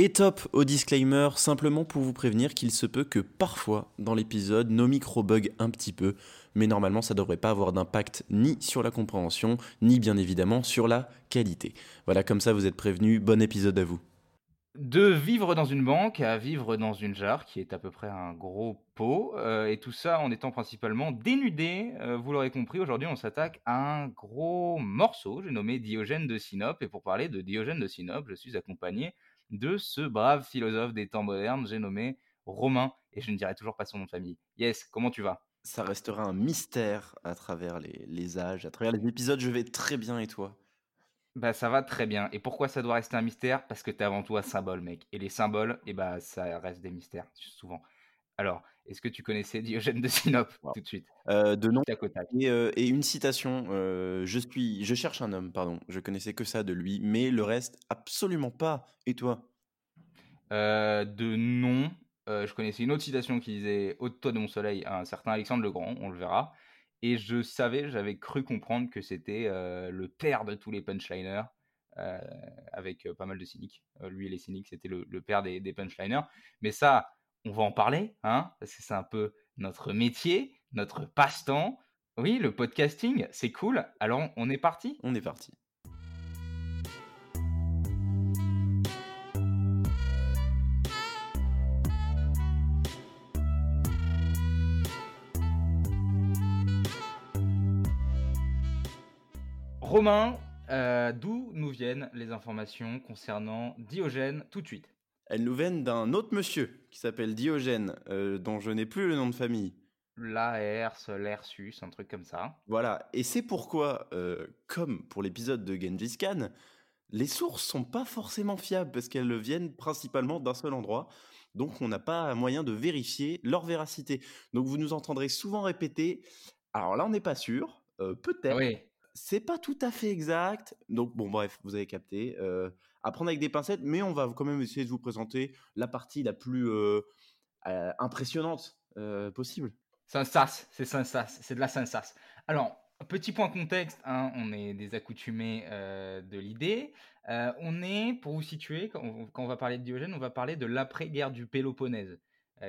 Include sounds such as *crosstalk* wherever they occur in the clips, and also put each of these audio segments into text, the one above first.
Et top au disclaimer, simplement pour vous prévenir qu'il se peut que parfois dans l'épisode nos micros bug un petit peu, mais normalement ça devrait pas avoir d'impact ni sur la compréhension, ni bien évidemment sur la qualité. Voilà, comme ça vous êtes prévenus, bon épisode à vous. De vivre dans une banque à vivre dans une jarre, qui est à peu près un gros pot, euh, et tout ça en étant principalement dénudé. Euh, vous l'aurez compris, aujourd'hui on s'attaque à un gros morceau, j'ai nommé Diogène de Sinope, et pour parler de Diogène de Sinope, je suis accompagné de ce brave philosophe des temps modernes, j'ai nommé Romain, et je ne dirai toujours pas son nom de famille. Yes, comment tu vas? Ça restera un mystère à travers les, les âges, à travers les épisodes, je vais très bien et toi? Bah ça va très bien. Et pourquoi ça doit rester un mystère? Parce que t'es avant tout un symbole, mec. Et les symboles, et eh bah ça reste des mystères, souvent. Alors, est-ce que tu connaissais Diogène de Sinope tout de suite? Euh, De nom. Et, euh, et, une citation. Euh, je suis, je cherche un homme, pardon. Je connaissais que ça de lui, mais le reste absolument pas. Et toi? De nom, je connaissais une autre citation qui disait "Au toi de mon soleil" un certain Alexandre le Grand. On le verra. Et je savais, j'avais cru comprendre que c'était le père de tous les punchliners, avec pas mal de cyniques. lui et les cyniques, c'était le, père des, des, punchliners. Mais ça, on va en parler, hein, parce que c'est un peu notre métier, notre passe-temps. Oui, le podcasting, c'est cool. Alors, on est parti On est parti. Romain, euh, d'où nous viennent les informations concernant Diogène tout de suite? Elles nous viennent d'un autre monsieur qui s'appelle Diogène, euh, dont je n'ai plus le nom de famille. Laers, Lersus, un truc comme ça. Voilà, et c'est pourquoi, euh, comme pour l'épisode de Genghis Khan, les sources sont pas forcément fiables parce qu'elles viennent principalement d'un seul endroit. Donc on n'a pas moyen de vérifier leur véracité. Donc vous nous entendrez souvent répéter. Alors là, on n'est pas sûr. Peut-être. Oui c'est pas tout à fait exact. Donc, bon, bref, vous avez capté. Euh, avec des pincettes, mais on va quand même essayer de vous présenter la partie la plus euh, euh, impressionnante possible. C'est un sas, c'est c'est de la sas. Alors, petit point contexte, hein, on est des accoutumés de l'idée. on est, pour vous situer, quand on, va parler de Diogène, on va parler de l'après-guerre du Péloponnèse.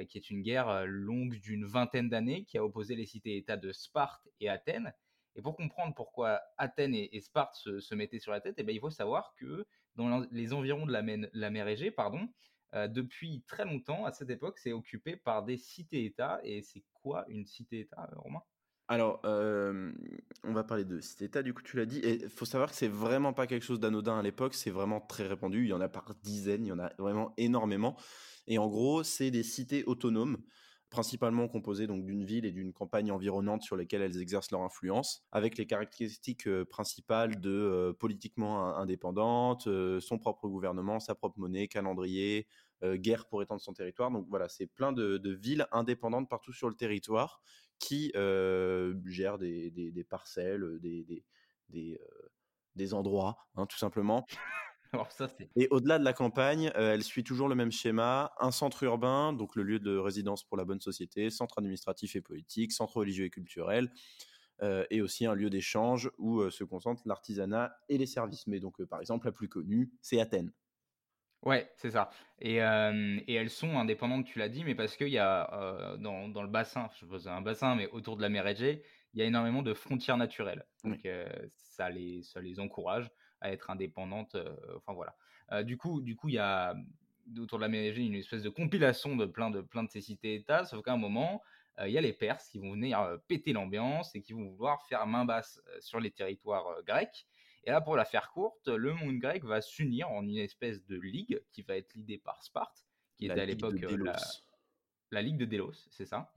qui est une guerre longue d'une vingtaine d'années qui a opposé les cités-États de Sparte et Athènes, et pour comprendre pourquoi Athènes et, Sparte se, mettaient sur la tête, eh ben, il faut savoir que dans les environs de la mer, Égée, pardon, euh, depuis très longtemps, à cette époque, c'est occupé par des cités-États. Et c'est quoi une cité-État, euh, Romain? Alors, euh, on va parler de cité-État, du coup, tu l'as dit. Et il faut savoir que c'est vraiment pas quelque chose d'anodin à l'époque, c'est vraiment très répandu. Il y en a par dizaines, il y en a vraiment énormément. Et en gros, c'est des cités autonomes principalement composées donc d'une ville et d'une campagne environnante sur lesquelles elles exercent leur influence, avec les caractéristiques euh, principales de euh, politiquement indépendante, euh, son propre gouvernement, sa propre monnaie, calendrier, guerre pour étendre son territoire. Donc voilà, c'est plein de, villes indépendantes partout sur le territoire qui gèrent des, parcelles, des, endroits, hein, tout simplement. *laughs* Et au-delà de la campagne, euh, elle suit toujours le même schéma un centre urbain, donc le lieu de résidence pour la bonne société, centre administratif et politique, centre religieux et culturel, euh, et aussi un lieu d'échange où euh, se concentrent l'artisanat et les services. Mais donc, par exemple, la plus connue, c'est Athènes. Ouais, c'est ça. Et, et, elles sont indépendantes, tu l'as dit, mais parce qu'il y a dans, dans, le bassin, je suppose un bassin, mais autour de la mer Égée, il y a énormément de frontières naturelles. Donc ça, les, ça les encourage à être indépendante. Euh, enfin voilà. Euh, du coup, du coup, il y a autour de la mer une espèce de compilation de plein de plein de ces cités-États. Sauf qu'à un moment, euh, il y a les Perses qui vont venir péter l'ambiance et qui vont vouloir faire main basse sur les territoires grecs. Et là, pour la faire courte, le monde grec va s'unir en une espèce de ligue qui va être l'idée par Sparte, qui était à l'époque la, la, Ligue de Délos, c'est ça.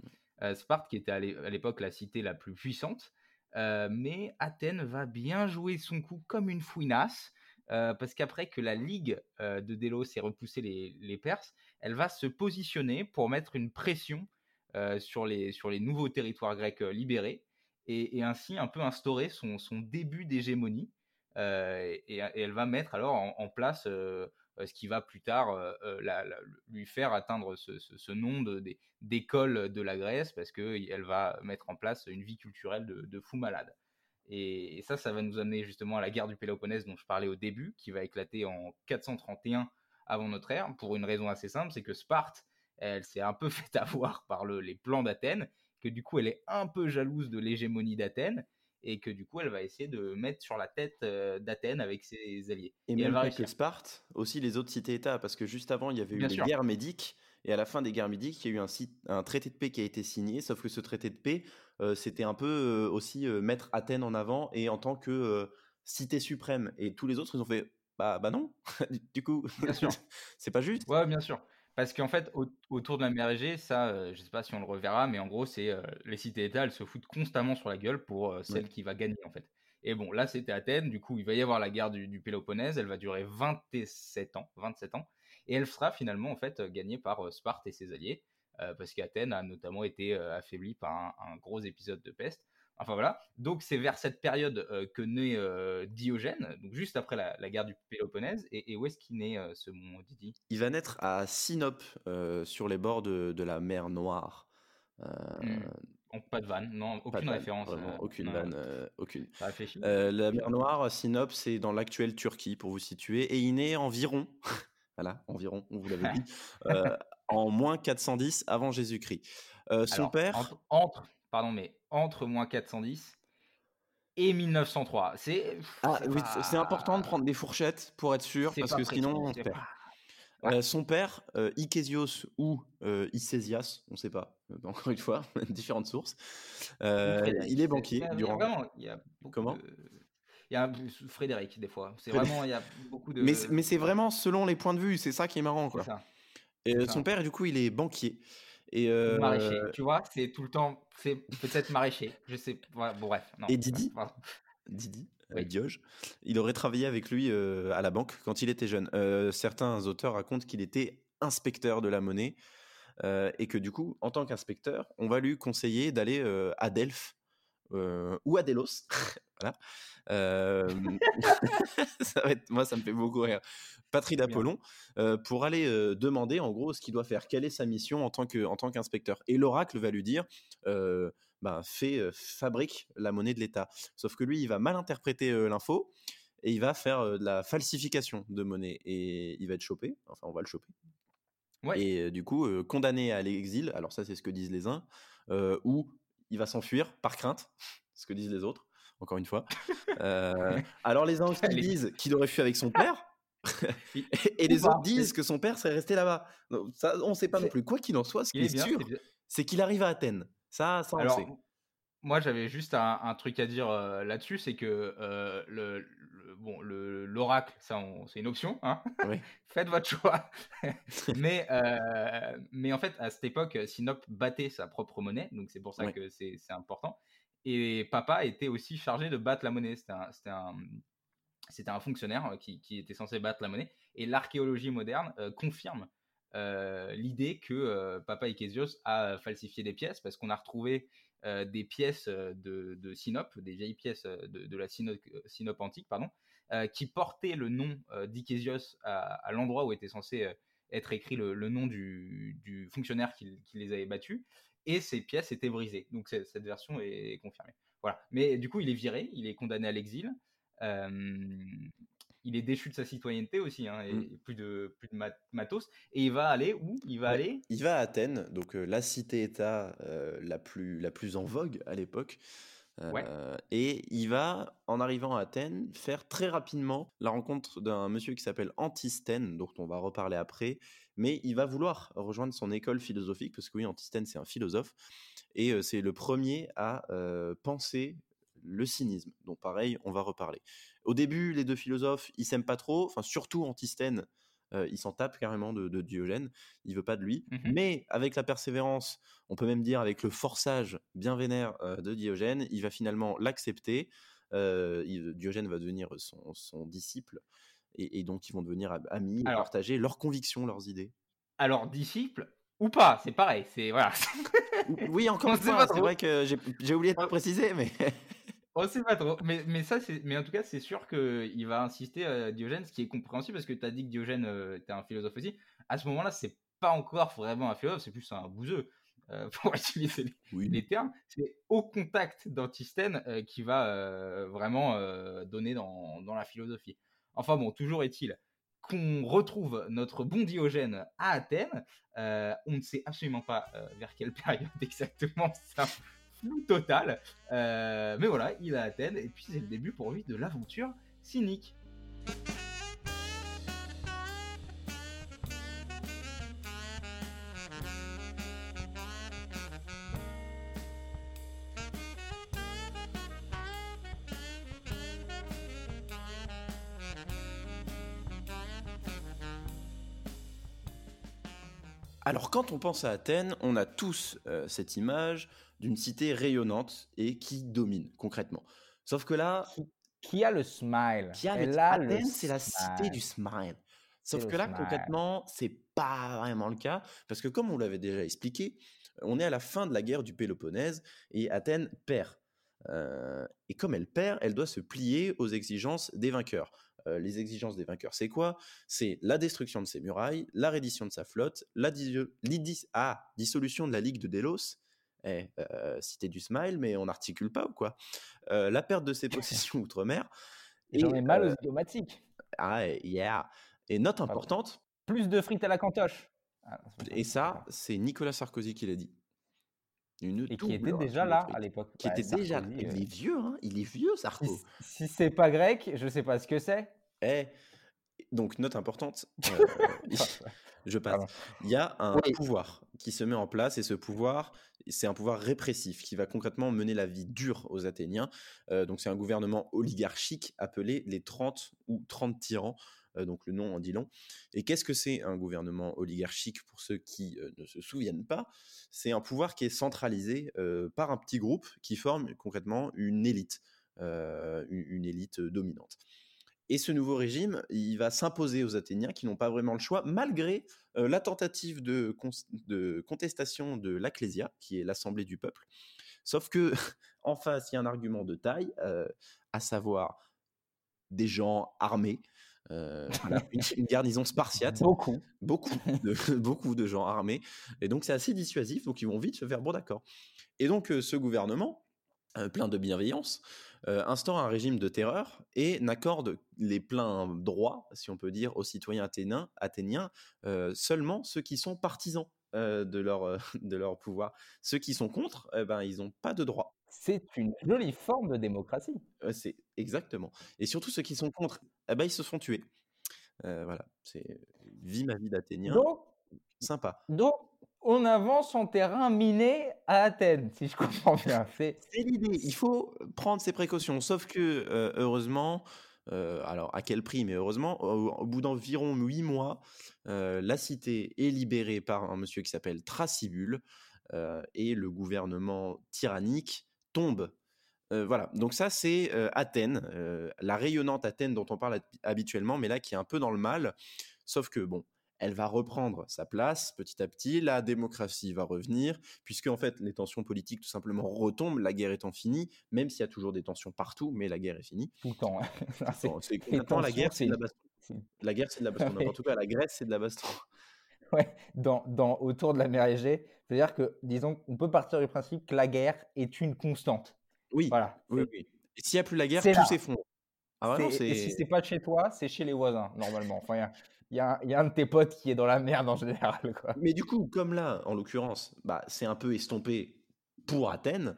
Sparte, qui était à l'époque la cité la plus puissante, euh, mais Athènes va bien jouer son coup comme une fouinasse, euh, parce qu'après que la Ligue euh, de Délos ait repoussé les, Perses, elle va se positionner pour mettre une pression sur, les, sur les nouveaux territoires grecs libérés, et, ainsi un peu instaurer son, son début d'hégémonie. Et, elle va mettre alors en place ce qui va plus tard euh, euh, lui faire atteindre ce, nom d'école de, la Grèce parce qu'elle va mettre en place une vie culturelle de, fou malade. Et, ça, ça va nous amener justement à la guerre du Péloponnèse dont je parlais au début, qui va éclater en 431 avant notre ère, pour une raison assez simple, c'est que Sparte, elle s'est un peu *laughs* fait avoir par les plans d'Athènes, que du coup elle est un peu jalouse de l'hégémonie d'Athènes, et que du coup elle va essayer de mettre sur la tête euh, d'Athènes avec ses alliés. Et, même elle va que Sparte, aussi les autres cités-États, parce que juste avant il y avait eu les guerres médiques, et à la fin des guerres médiques, il y a eu un, un, traité de paix qui a été signé, sauf que ce traité de paix, euh, c'était un peu euh, aussi mettre Athènes en avant et en tant que cité suprême. Et tous les autres, ils ont fait bah, bah non, *laughs* du coup, *laughs* c'est pas juste. Ouais, bien sûr. Parce qu'en fait, autour de la mer Égée, ça, euh, je sais pas si on le reverra, mais en gros, c'est euh, les cités-États, elles se foutent constamment sur la gueule pour euh, celle qui va gagner, en fait. Et bon, là, c'était Athènes, du coup, il va y avoir la guerre du, Péloponnèse, elle va durer 27 ans, 27 ans, et elle sera finalement, en fait, gagnée par Sparte et ses alliés, parce qu'Athènes a notamment été affaiblie par un, gros épisode de peste. Enfin voilà. Donc c'est vers cette période que naît Diogène, donc juste après la, guerre du Péloponnèse. Et, où est-ce qu'il naît ce mont Didi? Il va naître à Sinope, sur les bords de, la mer Noire. Mmh. pas de vanne, non, aucune référence. aucune vanne, aucune. la mer Noire, Sinope, c'est dans l'actuelle Turquie, pour vous situer, et il naît environ, *laughs* voilà, environ, on vous l'avait dit, *laughs* en moins 410 avant Jésus-Christ. son père. entre, pardon, mais entre moins 410 et 1903. C'est ah, oui, c'est important de prendre des fourchettes pour être sûr, parce que sinon on perd. Euh, son père, euh, ou euh, Icésias, on ne sait pas, euh, *laughs* encore une fois, *laughs* différentes sources. il est banquier durant. Il y a Comment Il y a Frédéric des fois. C'est vraiment, il y a beaucoup de. Mais, mais c'est vraiment selon les points de vue. C'est ça qui est marrant, quoi. Et son père, du coup, il est banquier. Et Maraîcher, tu vois, c'est tout le temps, c'est peut-être maraîcher, je sais, bon bref. et Didi, Didi, Dioge, il aurait travaillé avec lui à la banque quand il était jeune. certains auteurs racontent qu'il était inspecteur de la monnaie et que du coup, en tant qu'inspecteur, on va lui conseiller d'aller à Delphes ou à Delos, *laughs* voilà, *laughs* *laughs* ça va être, moi, ça me fait beaucoup rire. Patrie d'Apollon, pour aller demander en gros ce qu'il doit faire, quelle est sa mission en tant que en tant qu'inspecteur. Et l'oracle va lui dire, ben, fait, fabrique la monnaie de l'État. Sauf que lui, il va mal interpréter l'info et il va faire de la falsification de monnaie et il va être chopé. Enfin, on va le choper. Et du coup, condamné à l'exil. Alors ça, c'est ce que disent les uns, ou il va s'enfuir par crainte, *laughs* ce que disent les autres encore une fois. *laughs* Euh, alors les uns disent qu'il aurait fui avec son père. *laughs* et les autres disent que son père serait resté là-bas. Ça, on ne sait pas non plus. Quoi qu'il en soit, ce qui est, sûr, c'est qu'il arrive à Athènes. Ça, ça on sait. Moi, j'avais juste un, truc à dire euh, là-dessus, c'est que euh, le, bon, l'oracle, ça, c'est une option. Hein *laughs* Faites votre choix. *laughs* mais, mais en fait, à cette époque, Sinope battait sa propre monnaie, donc c'est pour ça que c'est important. Et papa était aussi chargé de battre la monnaie. C'était un, un, fonctionnaire euh, qui, était censé battre la monnaie. Et l'archéologie moderne euh, confirme euh, l'idée que papa Ichésios a falsifié des pièces parce qu'on a retrouvé des pièces de, de, Sinope, des vieilles pièces de, la Sinope, antique, pardon, qui portaient le nom d'Ichésios à, l'endroit où était censé être écrit le, nom du, du fonctionnaire qui, qui, les avait battus et ses pièces étaient brisées. Donc cette version est confirmée. Voilà. Mais du coup, il est viré, il est condamné à l'exil. il est déchu de sa citoyenneté aussi, hein, et mmh. plus de plus de matos. Et il va aller où? Il va aller Il va à Athènes, donc la cité-État la plus la plus en vogue à l'époque. Et il va, en arrivant à Athènes, faire très rapidement la rencontre d'un monsieur qui s'appelle Antisthène, dont on va reparler après, mais il va vouloir rejoindre son école philosophique, parce que oui, Antisthène, c'est un philosophe, et c'est le premier à penser le cynisme, donc pareil, on va reparler. Au début, les deux philosophes, ils s'aiment pas trop, enfin surtout Antisthène, il s'en tape carrément de, Diogène, il veut pas de lui. Mmh mais avec la persévérance, on peut même dire avec le forçage bien vénère de Diogène, il va finalement l'accepter. Diogène va devenir son, disciple et, donc ils vont devenir amis partager leurs convictions, leurs idées. Alors disciple ou pas, c'est pareil, c'est voilà. oui, *laughs* encore une fois, c'est vrai que j'ai oublié de préciser, mais *laughs* On sait pas trop. Mais, mais, ça, mais en tout cas, c'est sûr qu'il va insister à euh, Diogène, ce qui est compréhensible parce que tu as dit que Diogène euh, était un philosophe aussi. À ce moment-là, c'est pas encore vraiment un philosophe, c'est plus un bouseux. Euh, *laughs* pour utiliser les, termes, c'est au contact d'Antisthène qui va vraiment donner dans, dans, la philosophie. Enfin bon, toujours est-il qu'on retrouve notre bon Diogène à Athènes. on ne sait absolument pas vers quelle *laughs* période exactement, ça total. mais voilà, il est à Athènes et puis c'est le début pour lui de l'aventure cynique. Alors quand on pense à Athènes, on a tous euh, cette image d'une cité rayonnante et qui domine concrètement. Sauf que là... Qui, a le smile? qui a le... Athènes, c'est la cité du smile. Sauf que là, concrètement, c'est pas vraiment le cas, parce que comme on l'avait déjà expliqué, on est à la fin de la guerre du Péloponnèse et Athènes perd. Euh, et comme elle perd, elle doit se plier aux exigences des vainqueurs. Euh, les exigences des vainqueurs, c'est quoi? C'est la destruction de ses murailles, la reddition de sa flotte, la ah, dissolution de la Ligue de Délos, eh, euh, du smile, mais on n'articule pas ou quoi? Euh, La perte de ses *laughs* possessions outre-mer. J'en ai mal aux diplomatiques. Ah, yeah. Et note importante. Plus de frites à la cantoche. Ah, et ça, c'est Nicolas Sarkozy qui l'a dit. et qui était déjà là à l'époque. Qui était déjà là. Il est vieux, hein il est vieux, Sarko. Si, c'est pas grec, je sais pas ce que c'est. Eh, donc note importante. *laughs* je passe. Il y a un pouvoir qui se met en place et ce pouvoir, c'est un pouvoir répressif qui va concrètement mener la vie dure aux Athéniens. donc c'est un gouvernement oligarchique appelé les 30 ou 30 tyrans. donc le nom en dit long. Et qu'est-ce que c'est un gouvernement oligarchique pour ceux qui ne se souviennent pas? C'est un pouvoir qui est centralisé par un petit groupe qui forme concrètement une élite, une, élite dominante. Et ce nouveau régime, il va s'imposer aux Athéniens qui n'ont pas vraiment le choix, malgré la tentative de, contestation de l'Acclésia, qui est l'assemblée du peuple. Sauf que *laughs* en face, il y a un argument de taille, à savoir des gens armés, *laughs* une, garnison spartiate. Beaucoup. Beaucoup de, *laughs* beaucoup de gens armés. Et donc, c'est assez dissuasif. Donc, ils vont vite se faire bon d'accord. Et donc, ce gouvernement, plein de bienveillance, euh, instaure un régime de terreur et n'accorde les pleins droits, si on peut dire, aux citoyens athéniens, athéniens euh, seulement ceux qui sont partisans euh, de, leur, *laughs* de leur pouvoir. Ceux qui sont contre, eh ben, ils n'ont pas de droits. C'est une jolie forme de démocratie. c'est exactement. Et surtout ceux qui sont contre, eh ben, ils se sont tués. voilà, c'est vie ma vie d'Athénien. Sympa. Donc, on avance en terrain miné à Athènes, si je comprends bien. *laughs* C'est l'idée. Il faut prendre ses précautions. Sauf que, euh, heureusement, euh, alors à quel prix, mais heureusement, au, bout d'environ huit mois, euh, la cité est libérée par un monsieur qui s'appelle Tracibule et le gouvernement tyrannique tombe. voilà, donc ça c'est Athènes, la rayonnante Athènes dont on parle habituellement, mais là qui est un peu dans le mal. Sauf que bon, elle va reprendre sa place petit à petit, la démocratie va revenir, puisque en fait les tensions politiques tout simplement retombent, la guerre étant finie, même s'il y a toujours des tensions partout, mais la guerre est finie. Tout le temps. c'est la guerre, c'est de la baston. La guerre, c'est de la baston. En tout cas, la Grèce, c'est de la baston. *laughs* Ouais, dans, dans, autour de la mer Égée, c'est-à-dire que, disons, on peut partir du principe que la guerre est une constante. Oui. Voilà. Oui, oui. Et s'il n'y a plus la guerre, tout s'effondre. Ah et si c'est pas chez toi, c'est chez les voisins, normalement. Enfin, il y, a un de tes potes qui est dans la merde en général. Quoi. Mais du coup, comme là, en l'occurrence, bah, c'est un peu estompé pour Athènes,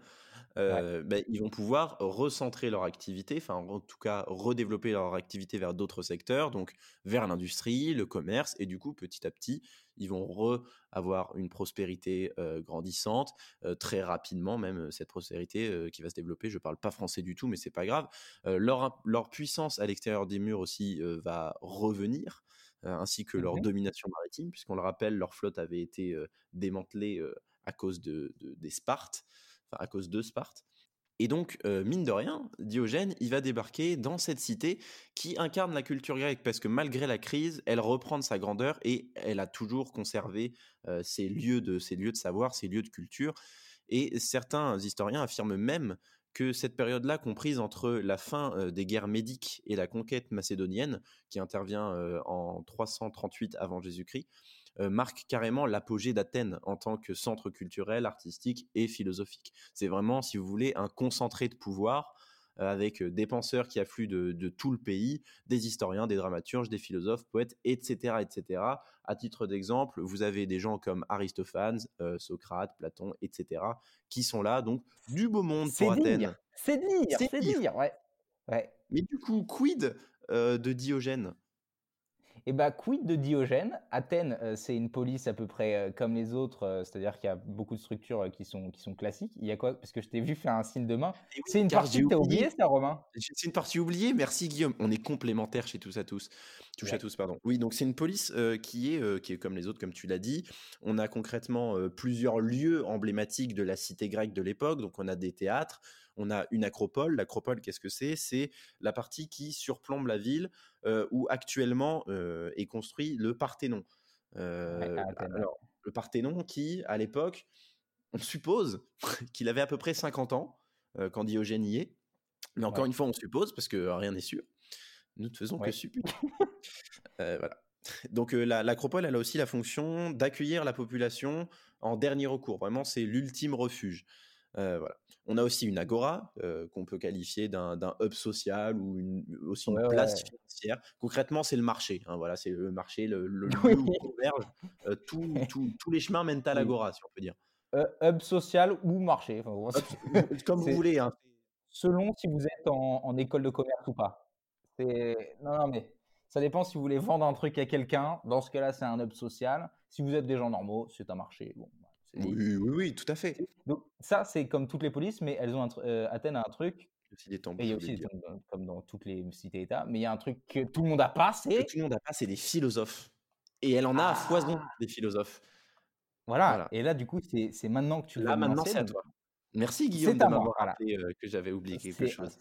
euh, bah, ils vont pouvoir recentrer leur activité, enfin en tout cas redévelopper leur activité vers d'autres secteurs, donc vers l'industrie, le commerce, et du coup petit à petit, ils vont re avoir une prospérité euh, grandissante euh, très rapidement, même cette prospérité qui va se développer. Je parle pas français du tout, mais c'est pas grave. leur, leur puissance à l'extérieur des murs aussi va revenir. Euh, ainsi que leur domination maritime, puisqu'on le rappelle, leur flotte avait été euh, démantelée euh, à cause de, des Spartes, enfin à cause de Sparte. Et donc, mine de rien, Diogène, il va débarquer dans cette cité qui incarne la culture grecque, parce que malgré la crise, elle reprend de sa grandeur et elle a toujours conservé ses, lieux de, ses lieux de savoir, ses lieux de culture. Et certains historiens affirment même que cette période-là, comprise entre la fin des guerres médiques et la conquête macédonienne, qui intervient en 338 avant Jésus-Christ, marque carrément l'apogée d'Athènes en tant que centre culturel, artistique et philosophique. C'est vraiment, si vous voulez, un concentré de pouvoir avec des penseurs qui affluent de, tout le pays, des historiens, des dramaturges, des philosophes, poètes, etc. etc. À titre d'exemple, vous avez des gens comme Aristophane, Socrate, Platon, etc., qui sont là, donc du beau monde pour Athènes. C'est dire, c'est dire, ouais. ouais. Mais du coup, quid de Diogène? Et bah, quid de Diogène? Athènes, euh, c'est une police à peu près euh, comme les autres, euh, c'est-à-dire qu'il y a beaucoup de structures qui sont, qui sont classiques. Il y a quoi? Parce que je t'ai vu faire un signe de main. c'est une partie que t'as oublié, ça, Romain? C'est une partie oubliée. Merci, Guillaume. On est complémentaires chez tous à tous. Touche à tous, pardon. Oui, donc c'est une police qui, est, qui est comme les autres, comme tu l'as dit. On a concrètement plusieurs lieux emblématiques de la cité grecque de l'époque. Donc on a des théâtres, on a une acropole. L'acropole, qu'est-ce que c'est? C'est la partie qui surplombe la ville euh, où actuellement euh, est construit le Parthénon. Euh, alors, le Parthénon qui, à l'époque, on suppose *laughs* qu'il avait à peu près 50 ans quand Diogène y est. Mais encore une fois, on suppose parce que rien n'est sûr. Nous ne faisons que supposer. *laughs* voilà. Donc l'acropole, elle a aussi la fonction d'accueillir la population en dernier recours. Vraiment, c'est l'ultime refuge. voilà. On a aussi une agora euh, qu'on peut qualifier d'un hub social ou une, aussi une place financière. Concrètement, c'est le marché. Hein, voilà, c'est le marché, le, *laughs* lieu où converge. Euh, *laughs* tous les chemins mènent à l'agora, si on peut dire. Euh, hub social ou marché. *laughs* comme vous voulez. Hein. Selon si vous êtes en, école de commerce ou pas. Non, non, mais ça dépend si vous voulez vendre un truc à quelqu'un. Dans ce cas-là, c'est un hub social. Si vous êtes des gens normaux, c'est un marché. Bon, oui, oui, oui, tout à fait. Donc ça, c'est comme toutes les polices, mais elles ont un euh, Athènes a un truc. des temples, et il y a aussi des temples, comme dans toutes les cités-États, mais il y a un truc que tout le monde a pas, c'est tout le monde a pas, c'est des philosophes. Et elle en a à foison ah! des philosophes. Voilà. Et là, du coup, c'est maintenant que tu Là, maintenant, c'est à toi. Merci Guillaume de m'avoir rappelé euh, que j'avais oublié quelque chose.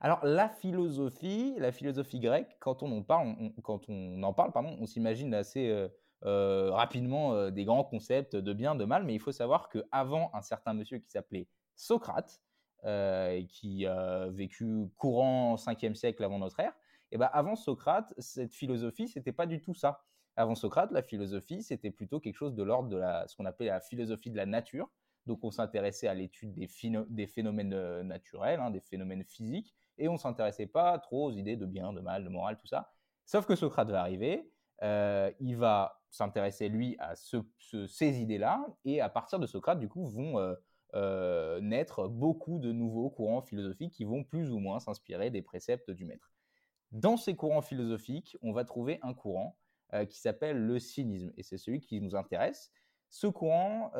Alors la philosophie, la philosophie grecque, quand on en parle, quand on en parle, pardon, on s'imagine assez euh, euh, rapidement euh, des grands concepts de bien, de mal, mais il faut savoir qu'avant un certain monsieur qui s'appelait Socrate, euh, qui a vécu courant 5e siècle avant notre ère, et eh ben avant Socrate, cette philosophie, c'était pas du tout ça. Avant Socrate, la philosophie, c'était plutôt quelque chose de l'ordre de ce qu'on appelait la philosophie de la nature. Donc on s'intéressait à l'étude des, phénomènes naturels, hein, des phénomènes physiques, et on s'intéressait pas trop aux idées de bien, de mal, de moral, tout ça. Sauf que Socrate va arriver, il va s'intéresser lui à ces idées-là, et à partir de Socrate, du coup, vont euh, euh, naître beaucoup de nouveaux courants philosophiques qui vont plus ou moins s'inspirer des préceptes du maître. Dans ces courants philosophiques, on va trouver un courant euh, qui s'appelle le cynisme, et c'est celui qui nous intéresse. Ce courant,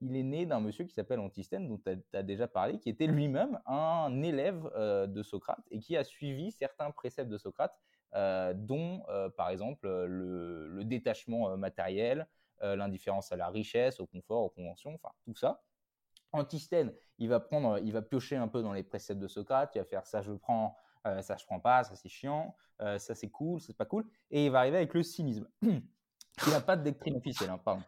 il est né d'un monsieur qui s'appelle Antisthène, dont tu as, déjà parlé, qui était lui-même un élève de Socrate et qui a suivi certains préceptes de Socrate euh, dont euh, par exemple le, détachement euh, matériel, l'indifférence à la richesse, au confort, aux conventions, enfin tout ça. Antisthène, il va prendre, il va piocher un peu dans les préceptes de Socrate, il va faire ça je prends, ça je prends pas, ça c'est chiant, ça c'est cool, ça c'est pas cool, et il va arriver avec le cynisme. *clears throat* il n'a pas de doctrine officielle, hein, pardon.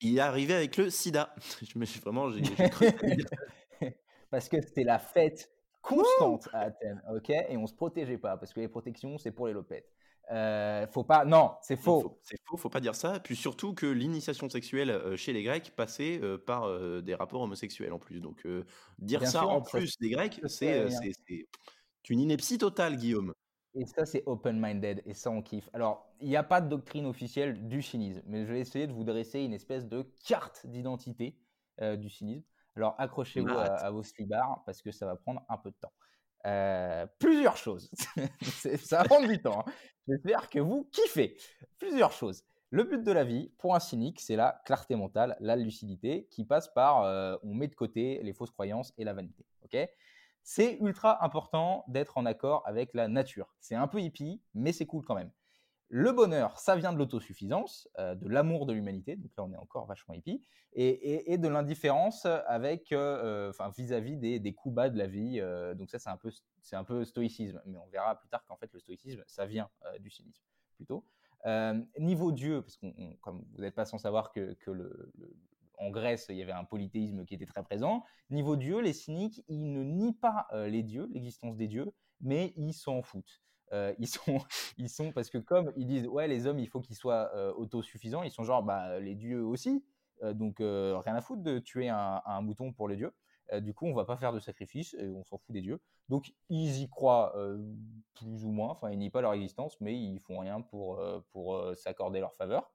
Il est arrivé avec le sida. *laughs* Je me suis vraiment, *laughs* Parce que c'était la fête constante à Athènes, ok? Et on se protégeait pas parce que les protections c'est pour les lopettes. Euh, faut pas, non, c'est faux. C'est faux, faut pas dire ça. Puis surtout que l'initiation sexuelle euh, chez les Grecs passait euh, par des rapports homosexuels en plus. Donc dire ça en plus des Grecs, c'est une ineptie totale, Guillaume. Et ça, c'est open-minded, et ça, on kiffe. Alors, il n'y a pas de doctrine officielle du cynisme, mais je vais essayer de vous dresser une espèce de carte d'identité du cynisme. Alors accrochez-vous à, vos slibards parce que ça va prendre un peu de temps. Euh, plusieurs choses. *laughs* ça va prendre du temps. Hein. J'espère que vous kiffez. Plusieurs choses. Le but de la vie, pour un cynique, c'est la clarté mentale, la lucidité, qui passe par euh, on met de côté les fausses croyances et la vanité. Ok? C'est ultra important d'être en accord avec la nature. C'est un peu hippie, mais c'est cool quand même. Le bonheur, ça vient de l'autosuffisance, euh, de l'amour de l'humanité, donc là on est encore vachement hippie, et, de l'indifférence avec, euh, enfin vis-à-vis des, coups bas de la vie. Euh, donc ça c'est un peu, c'est un peu stoïcisme, mais on verra plus tard qu'en fait le stoïcisme, ça vient du cynisme plutôt. niveau Dieu, parce qu'on, comme vous n'êtes pas sans savoir que, en Grèce, il y avait un polythéisme qui était très présent. Niveau Dieu, les cyniques, ils ne nient pas les dieux, l'existence des dieux, mais ils s'en foutent. Euh, ils sont, *laughs* ils sont parce que comme ils disent ouais les hommes il faut qu'ils soient euh, autosuffisants, ils sont genre bah les dieux aussi, euh, donc rien à foutre de tuer un, mouton pour les dieux. du coup, on va pas faire de sacrifice et on s'en fout des dieux. Donc, ils y croient plus ou moins. Enfin, ils nient pas leur existence, mais ils font rien pour, pour s'accorder leur faveur.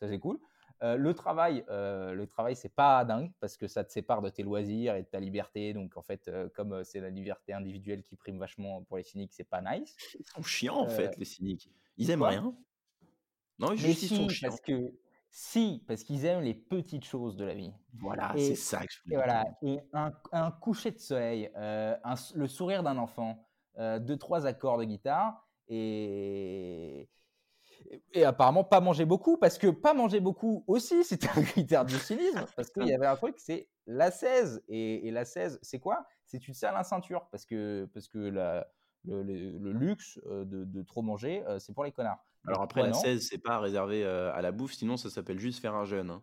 Ça, c'est cool. Le travail, le travail, c'est pas dingue parce que ça te sépare de tes loisirs et de ta liberté. Donc, en fait, comme c'est la liberté individuelle qui prime vachement pour les cyniques, c'est pas nice. Ils sont chiants, en fait, les cyniques. Ils aiment rien. Non, juste ils sont chiants. Parce que si, parce qu'ils aiment les petites choses de la vie. Voilà, c'est ça que je voulais Et voilà, et un, coucher de soleil, euh, le sourire d'un enfant, euh, deux, trois accords de guitare, et, et apparemment pas manger beaucoup, parce que pas manger beaucoup aussi, *laughs* c'est un critère du cynisme, parce qu'il y avait un truc, c'est la 16. Et, la 16, c'est quoi? C'est tu te serres la ceinture, parce que, parce que la, le, luxe euh, de, de, trop manger, c'est pour les connards. Alors après, la 16, c'est pas réservé à la bouffe, sinon ça s'appelle juste faire un jeûne. Hein.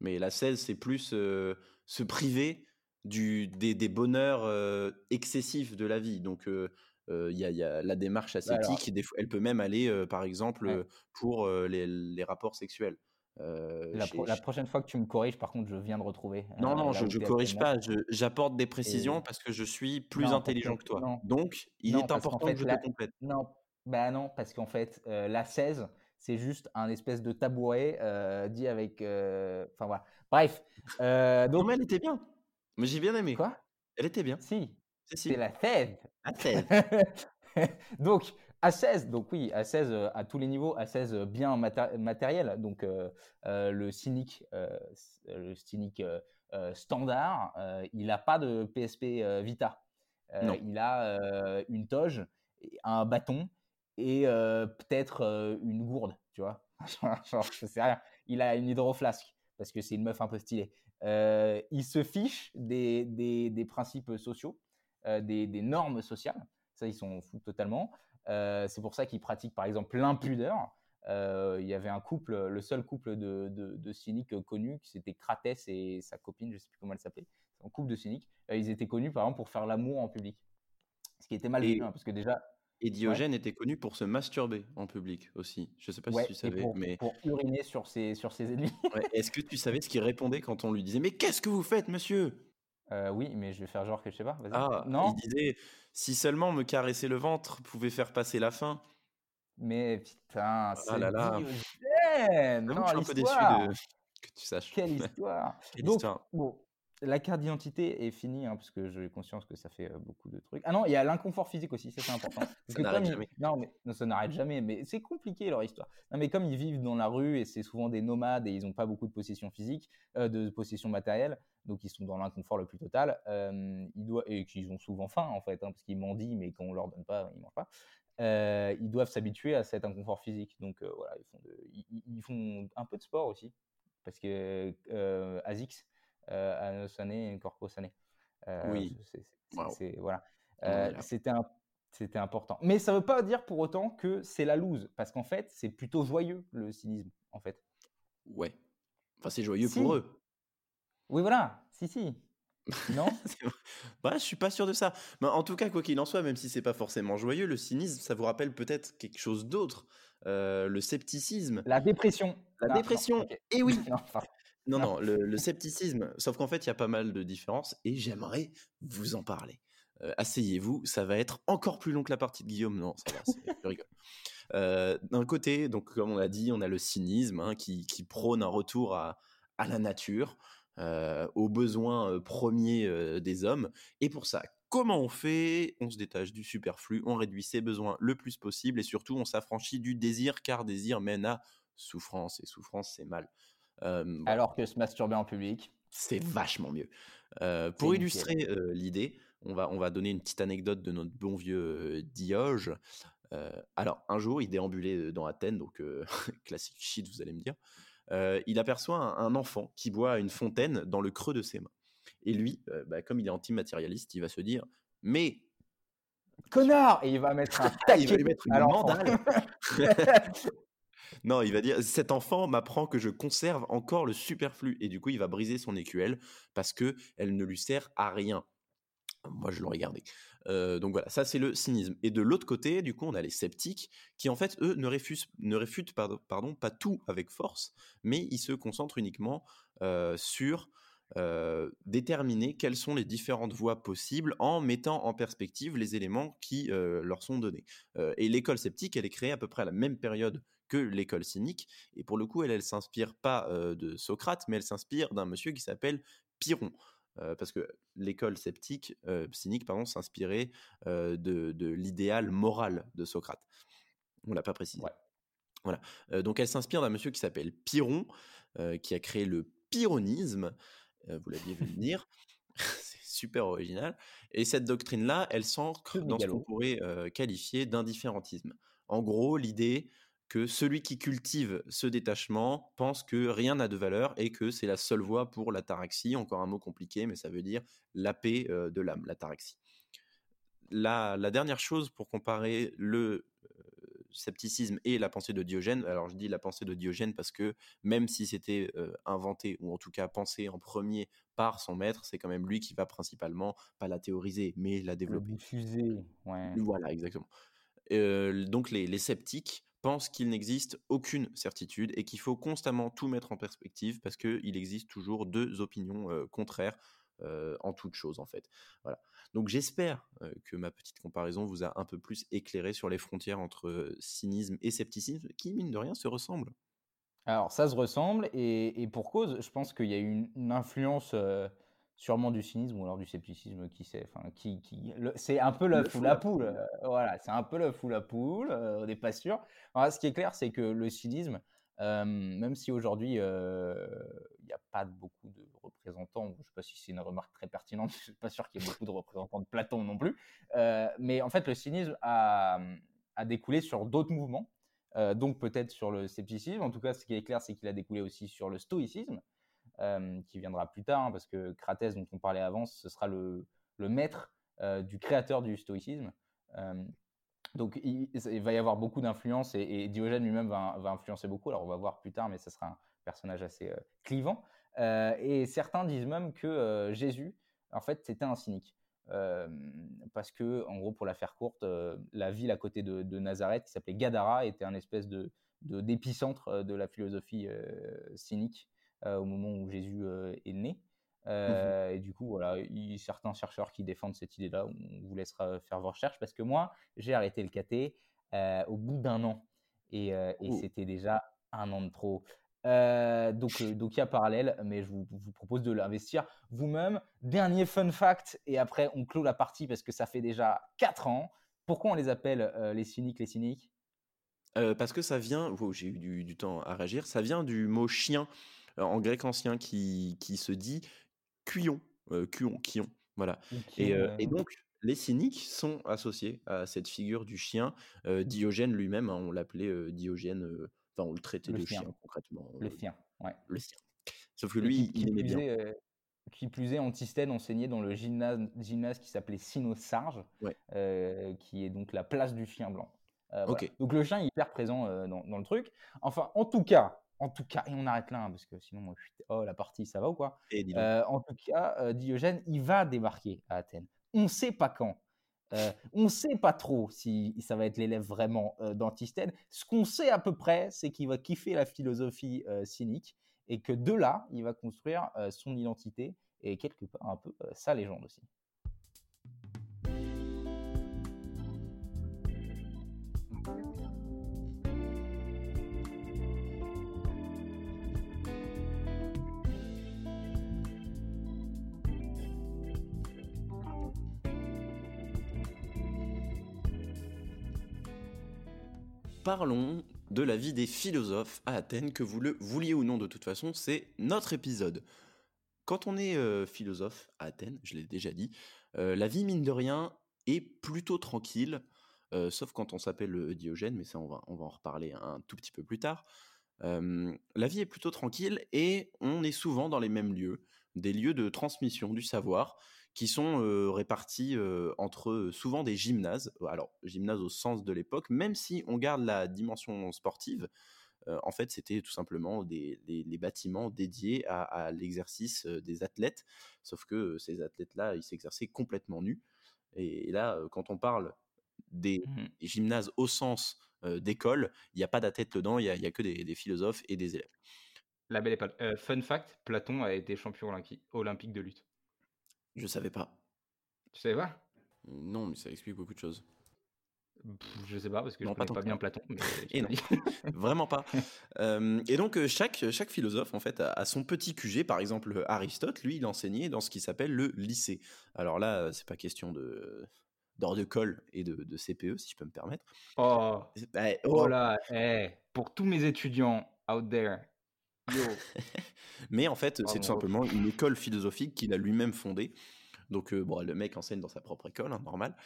Mais la 16, c'est plus se priver du, des, des bonheurs excessifs de la vie. Donc, il y, a, y, a la démarche bah, ascétique, elle peut même aller, par exemple, pour les, les, rapports sexuels. La, la, prochaine fois que tu me corriges, par contre, je viens de retrouver. Non, non, je ne corrige pas. J'apporte des précisions parce que je suis plus intelligent que, toi. Donc, il est important que je te complète. Non, ben non, parce qu'en fait, euh, la 16, c'est juste un espèce de tabouret dit avec. Enfin voilà. Bref. *laughs* donc... Non, mais elle était bien. Mais j'ai bien aimé. Quoi? Elle était bien. Si. C'est la 16. La *laughs* 16. donc, à 16, donc oui, à 16 à tous les niveaux, à 16 bien matériel. Donc, le cynique, le cynique standard, il n'a pas de PSP Vita. il a une toge, un bâton et peut-être une gourde, tu vois. *laughs* Genre, je sais rien. Il a une hydroflasque parce que c'est une meuf un peu stylée. il se fiche des, des, des principes sociaux, des, des, normes sociales. Ça, ils sont fous totalement. c'est pour ça qu'ils pratiquent, par exemple, l'impudeur. il y avait un couple, le seul couple de, de, de cyniques connus, qui c'était Cratès et sa copine, je sais plus comment elle s'appelait. Un couple de cyniques. ils étaient connus, par exemple, pour faire l'amour en public. Ce qui était mal vu, hein, parce que déjà, et Diogène était connu pour se masturber en public aussi. Je sais pas si tu savais, pour, mais pour uriner sur ses sur ses ennemis. Est-ce que tu savais ce qu'il répondait quand on lui disait mais qu'est-ce que vous faites, monsieur? Euh, Oui, mais je vais faire genre que je sais pas. Ah, non. Il disait si seulement me caresser le ventre pouvait faire passer la faim. Mais putain, c'est ah là là. Diogène. Non, je suis un peu déçu de... que tu saches. Quelle histoire. *laughs* Quelle histoire. Bon, la carte d'identité est finie, hein, parce que j'ai conscience que ça fait beaucoup de trucs. Ah non, il y a l'inconfort physique aussi, ça c'est important. *laughs* ça n'arrête jamais. Non, mais ça n'arrête jamais, mais c'est compliqué leur histoire. Non, mais comme ils vivent dans la rue et c'est souvent des nomades et ils n'ont pas beaucoup de possession physique, de possession matérielle, donc ils sont dans l'inconfort le plus total, ils doivent, et qu'ils ont souvent faim en fait, hein, parce qu'ils mendient, mais quand on leur donne pas, ils mangent pas. ils doivent s'habituer à cet inconfort physique. Donc voilà, ils font, ils, font, un peu de sport aussi, parce que ASICS, euh, à années et corpo année. Euh, oui. C'est voilà. Euh, c'était c'était important. Mais ça ne veut pas dire pour autant que c'est la loose, parce qu'en fait, c'est plutôt joyeux le cynisme, en fait. Ouais. Enfin, c'est joyeux pour eux. Oui, voilà. Si, si. *laughs* Non? Bah, Je suis pas sûr de ça. Mais en tout cas, quoi qu'il en soit, même si c'est pas forcément joyeux, le cynisme, ça vous rappelle peut-être quelque chose d'autre. le scepticisme. La dépression. La dépression. Et eh oui. *laughs* Non, non, le, scepticisme, sauf qu'en fait, il y a pas mal de différences et j'aimerais vous en parler. Euh, asseyez-vous, ça va être encore plus long que la partie de Guillaume. Non, ça va, c'est rigole. Euh, d'un côté, donc comme on a dit, on a le cynisme hein, qui, prône un retour à, la nature, euh, aux besoins premiers des hommes. Et pour ça, comment on fait? On se détache du superflu, on réduit ses besoins le plus possible et surtout on s'affranchit du désir car désir mène à souffrance et souffrance c'est mal. Alors que se masturber en public. C'est vachement mieux. pour illustrer l'idée, on va, on va donner une petite anecdote de notre bon vieux Dioge. alors, un jour, il déambulait dans Athènes, donc *laughs* classique shit, vous allez me dire. il aperçoit un, enfant qui boit une fontaine dans le creux de ses mains. Et lui, bah, comme il est anti-matérialiste, il va se dire Mais connard Et il va mettre un *laughs* il va lui mettre une mandale. *laughs* Non, il va dire cet enfant m'apprend que je conserve encore le superflu et du coup il va briser son écuelle parce que elle ne lui sert à rien. Moi je l'aurais gardé. Euh, donc voilà, ça c'est le cynisme. Et de l'autre côté, du coup, on a les sceptiques qui en fait eux ne, réfutent pardon, pas tout avec force, mais ils se concentrent uniquement euh, sur déterminer quelles sont les différentes voies possibles en mettant en perspective les éléments qui leur sont donnés. et l'école sceptique, elle est créée à peu près à la même période que l'école cynique, et pour le coup, elle, elle s'inspire pas de Socrate, mais elle s'inspire d'un monsieur qui s'appelle Pyrrhon. parce que l'école sceptique, cynique, pardon, s'inspirait de, l'idéal moral de Socrate. On l'a pas précisé. Voilà. donc elle s'inspire d'un monsieur qui s'appelle Pyrrhon, qui a créé le pyrrhonisme, vous l'aviez vu *laughs* venir. *laughs* C'est super original. Et cette doctrine-là, elle s'ancre dans ce qu'on pourrait qualifier d'indifférentisme. En gros, l'idée que celui qui cultive ce détachement pense que rien n'a de valeur et que c'est la seule voie pour l'ataraxie. Encore un mot compliqué, mais ça veut dire la paix de l'âme, l'ataraxie. La, la, dernière chose pour comparer le scepticisme et la pensée de Diogène. Alors je dis la pensée de Diogène parce que même si c'était inventé ou en tout cas pensé en premier par son maître, c'est quand même lui qui va principalement pas la théoriser mais la développer. diffuser, ouais. Voilà, exactement. donc les, sceptiques qu'il n'existe aucune certitude et qu'il faut constamment tout mettre en perspective parce qu'il existe toujours deux opinions contraires en toute chose en fait. Voilà. Donc j'espère que ma petite comparaison vous a un peu plus éclairé sur les frontières entre cynisme et scepticisme, qui mine de rien se ressemblent. Alors ça se ressemble et, pour cause, je pense qu'il y a une, une influence sûrement du cynisme ou alors du scepticisme, qui sait. Enfin, qui, qui c'est un peu le, fou la poule. voilà, c'est un peu le fou la poule. on n'est pas sûr. ce qui est clair, c'est que le cynisme, même si aujourd'hui il n'y a pas beaucoup de représentants, je ne sais pas si c'est une remarque très pertinente, *laughs* je ne suis pas sûr qu'il y ait beaucoup de représentants de Platon non plus, mais en fait le cynisme a, a découlé sur d'autres mouvements, donc peut-être sur le scepticisme, en tout cas ce qui est clair c'est qu'il a découlé aussi sur le stoïcisme, qui viendra plus tard, hein, parce que Cratès dont on parlait avant, ce sera le, maître du créateur du stoïcisme. Donc il, va y avoir beaucoup d'influence et, Diogène lui-même va, influencer beaucoup. Alors on va voir plus tard, mais ça sera un personnage assez euh, clivant. Euh, et certains disent même que euh, Jésus, en fait, c'était un cynique. parce que, en gros, pour la faire courte, la ville à côté de, Nazareth, qui s'appelait Gadara, était un espèce de d'épicentre de, la philosophie cynique au moment où Jésus est né. Mmh euh, et du coup, voilà, il y a certains chercheurs qui défendent cette idée-là. On vous laissera faire vos recherches parce que moi, j'ai arrêté le KT euh, au bout d'un an et, euh, c'était déjà un an de trop. donc, donc il y a parallèle, mais je vous, vous propose de l'investir vous-même. Dernier fun fact, et après on clôt la partie parce que ça fait déjà 4 ans. Pourquoi on les appelle les cyniques, les cyniques? Parce que ça vient, j'ai eu du, du, temps à réagir, ça vient du mot chien en grec ancien qui, qui se dit Cuyon, euh, Cuyon, Kion, voilà. Et, et, donc, les cyniques sont associés à cette figure du chien. Diogène lui-même, hein, on l'appelait Diogène, enfin, on le traitait de chien. concrètement. Le chien, ouais. Le chien. Sauf que lui, il aimait bien. qui plus est, Antisthène enseignait dans le gymnase, gymnase qui s'appelait Sinosarge, qui est donc la place du chien blanc. Donc le chien est hyper présent dans, dans, le truc. Enfin, en tout cas, en tout cas, et on arrête là, hein, parce que sinon, oh, la partie, ça va ou quoi? Euh, En tout cas, euh, Diogène, il va débarquer à Athènes. On ne sait pas quand. Euh, on ne sait pas trop si ça va être l'élève vraiment d'Antisthène. Ce qu'on sait à peu près, c'est qu'il va kiffer la philosophie cynique et que de là, il va construire son identité et quelque part un peu sa légende aussi. Parlons de la vie des philosophes à Athènes, que vous le vouliez ou non de toute façon, c'est notre épisode. Quand on est euh, philosophe à Athènes, je l'ai déjà dit, euh, la vie mine de rien est plutôt tranquille, euh, sauf quand on s'appelle Diogène, mais ça on va, on va en reparler un tout petit peu plus tard. la vie est plutôt tranquille et on est souvent dans les mêmes lieux, des lieux de transmission du savoir, qui sont répartis entre souvent des gymnases. Alors, gymnases au sens de l'époque, même si on garde la dimension sportive, en fait, c'était tout simplement des, bâtiments dédiés à, l'exercice des athlètes, sauf que ces athlètes-là, ils s'exerçaient complètement nus. Et, là, quand on parle des, mmh gymnases au sens d'école, il n'y a pas d'athlètes dedans, il n'y a, que des, philosophes et des élèves. La belle époque. Euh, fun fact, Platon a été champion olympique de lutte. Je savais pas. Tu savais pas? Non, mais ça explique beaucoup de choses. Je sais pas parce que je connais pas, bien Platon. Mais *laughs* et non, *laughs* vraiment pas. Euh, et donc euh, chaque chaque philosophe en fait a, son petit QG. Par exemple Aristote, lui, il enseignait dans ce qui s'appelle le lycée. Alors là, c'est pas question de d'or de colle et de, de, CPE si je peux me permettre. Oh, bah, oh. oh là, eh, pour tous mes étudiants out there. *laughs* Mais en fait, c'est tout simplement une école philosophique qu'il a lui-même fondée. Donc, euh, bon, le mec enseigne dans sa propre école, hein, normal.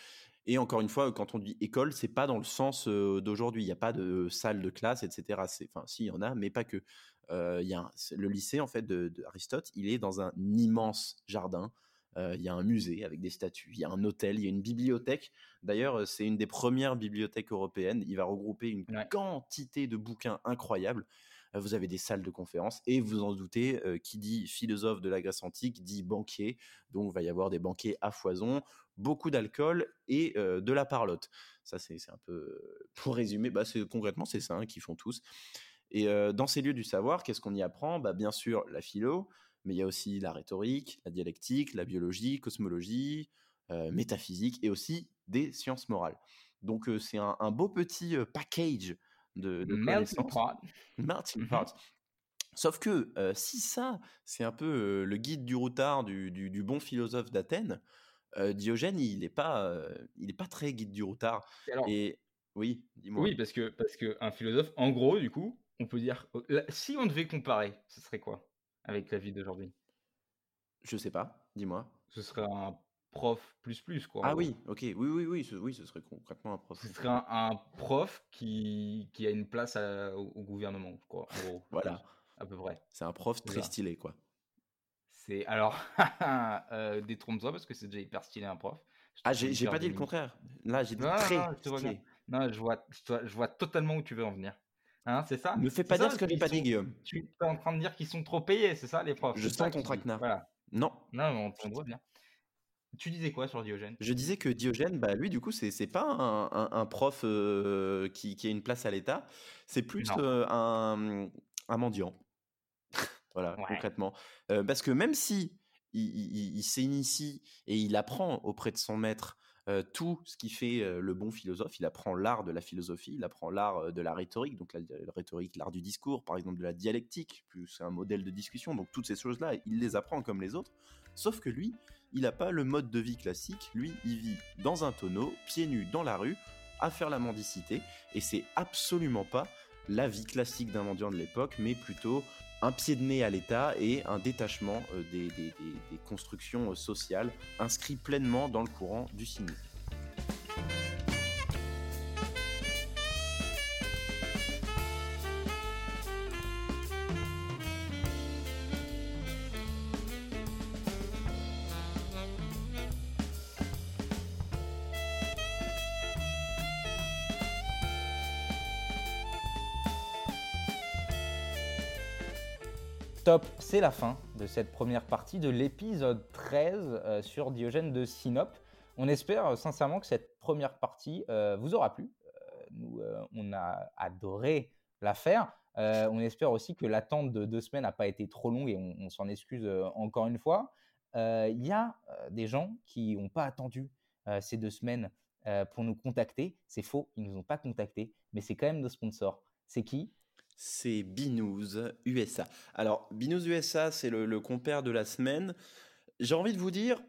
Et encore une fois, quand on dit école, c'est pas dans le sens d'aujourd'hui. Il n'y a pas de salle de classe, etc. Enfin, si, il y en a, mais pas que. il y a le lycée en fait d'Aristote, il est dans un immense jardin. il y a un musée avec des statues, il y a un hôtel, il y a une bibliothèque. D'ailleurs, c'est une des premières bibliothèques européennes. Il va regrouper une quantité de bouquins incroyables vous avez des salles de conférence et vous en doutez, qui dit philosophe de la Grèce antique dit banquier, donc il va y avoir des banquets à foison, beaucoup d'alcool et de la parlotte. Ça c'est un peu, pour résumer, bah, concrètement c'est ça hein, qu'ils font tous. Et dans ces lieux du savoir, qu'est-ce qu'on y apprend? Bah, Bien sûr la philo, mais il y a aussi la rhétorique, la dialectique, la biologie, cosmologie, métaphysique et aussi des sciences morales. Donc c'est un, beau petit package de, de Melting pot. Melting pot. Sauf que si ça, c'est un peu le guide du routard du, du, bon philosophe d'Athènes, Diogène, il n'est pas, il est pas très guide du routard. Et oui, dis-moi. Oui, parce que parce que un philosophe, en gros, du coup, on peut dire, si on devait comparer, ce serait quoi avec la vie d'aujourd'hui? Je sais pas. Dis-moi. Ce serait un prof plus plus quoi. Ah oui, ok, oui oui oui, ce, oui, ce serait concrètement un prof. Ce serait un, prof qui, qui a une place au, gouvernement, quoi. *laughs* voilà, à peu près. C'est un prof très stylé quoi. C'est alors *laughs* euh, détrompe-toi parce que c'est déjà hyper stylé un prof. ah j'ai pas dit le contraire. Là j'ai dit très stylé. Non, je vois, je vois totalement où tu veux en venir. Hein, c'est ça? Ne fais pas dire ce que j'ai pas dit, Guillaume. Tu es en train de dire qu'ils sont trop payés, c'est ça, les profs? Je sens ton traquenard. Voilà. Non. Non, on, voit bien. Tu disais quoi sur Diogène? Je disais que Diogène, bah, lui, du coup, c'est n'est pas un, prof euh, qui, qui, a une place à l'État, c'est plus euh, un, un, mendiant. *laughs* voilà, concrètement. Euh, parce que même si il, il, s'initie et il apprend auprès de son maître tout ce qui fait le bon philosophe. Il apprend l'art de la philosophie, il apprend l'art de la rhétorique, donc la, la rhétorique, l'art du discours, par exemple de la dialectique, plus c'est un modèle de discussion. Donc toutes ces choses-là, il les apprend comme les autres. Sauf que lui, il n'a pas le mode de vie classique. Lui, il vit dans un tonneau, pieds nus dans la rue, à faire la mendicité. Et c'est absolument pas la vie classique d'un mendiant de l'époque, mais plutôt un pied de nez à l'État et un détachement euh, des, constructions euh, sociales inscrits pleinement dans le courant du cynisme. C'est la fin de cette première partie de l'épisode 13 euh, sur Diogène de Sinope. On espère euh, sincèrement que cette première partie euh, vous aura plu. nous, on a adoré la faire. on espère aussi que l'attente de deux semaines n'a pas été trop longue et on, s'en excuse encore une fois. Il y a des gens qui n'ont pas attendu ces deux semaines pour nous contacter. C'est faux, ils ne nous ont pas contactés, mais c'est quand même nos sponsors. C'est qui? C'est Binous USA. Alors, Binous USA, c'est le, compère de la semaine. J'ai envie de vous dire,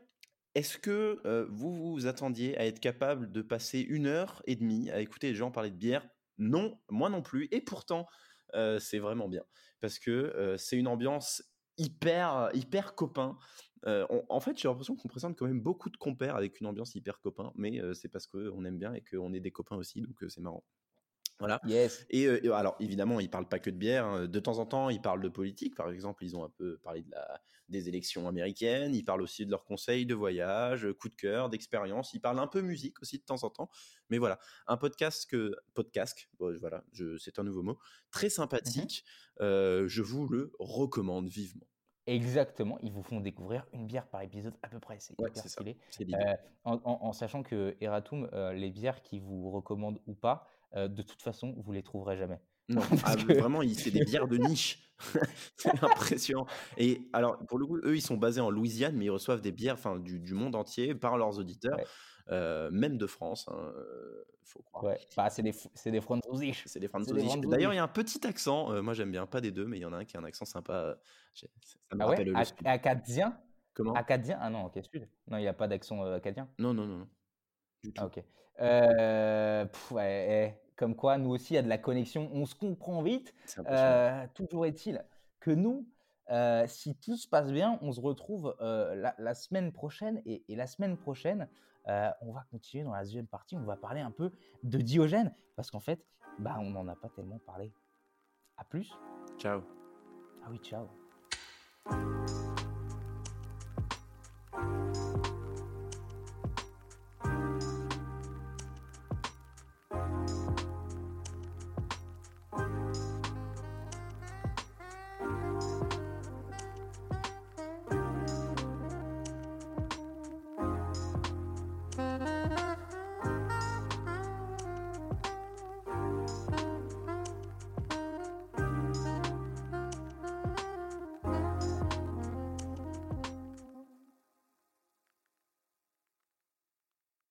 est-ce que euh, vous vous attendiez à être capable de passer une heure et demie à écouter les gens parler de bière? Non, moi non plus. Et pourtant, euh, c'est vraiment bien. Parce que euh, c'est une ambiance hyper, hyper copain. en fait, j'ai l'impression qu'on présente quand même beaucoup de compères avec une ambiance hyper copain, mais c'est parce qu'on aime bien et qu'on est des copains aussi, donc c'est marrant. Voilà. Yes. Et, alors, évidemment, ils parlent pas que de bière. Hein. De temps en temps, ils parlent de politique. Par exemple, ils ont un peu parlé de la, des élections américaines. Ils parlent aussi de leurs conseils de voyage, coup de cœur, d'expérience. Ils parlent un peu musique aussi de temps en temps. Mais voilà, un podcast que podcast, voilà, c'est un nouveau mot, très sympathique. Mmh je vous le recommande vivement. Exactement, ils vous font découvrir une bière par épisode à peu près. C'est hyper stylé. Euh, en, sachant que Eratum, euh, les bières qu'ils vous recommandent ou pas, euh, de toute façon, vous les trouverez jamais. Non, ah, vraiment, c'est des *laughs* bières de niche. *laughs* c'est impressionnant. Et alors, pour le coup, eux, ils sont basés en Louisiane, mais ils reçoivent des bières du, du monde entier par leurs auditeurs. même de France, hein, faut croire. Ouais. Bah, c'est des, c'est des C'est des D'ailleurs, il y a un petit accent. moi, j'aime bien, pas des deux, mais il y en a un qui a un accent sympa. Ça me ah rappelle ouais Acadien? Comment? Acadien? Ah non, ok, sud. Non, il n'y a pas d'accent acadien? Non, non, non, non. Ah, ok. Euh, ouais, eh, comme quoi, nous aussi, il y a de la connexion. On se comprend vite. Euh, toujours est-il que nous, euh, si tout se passe bien, on se retrouve la, semaine prochaine. Et, la semaine prochaine, on va continuer dans la deuxième partie. On va parler un peu de Diogène. Parce qu'en fait, bah, on n'en a pas tellement parlé. À plus. Ciao. Ah oui, ciao.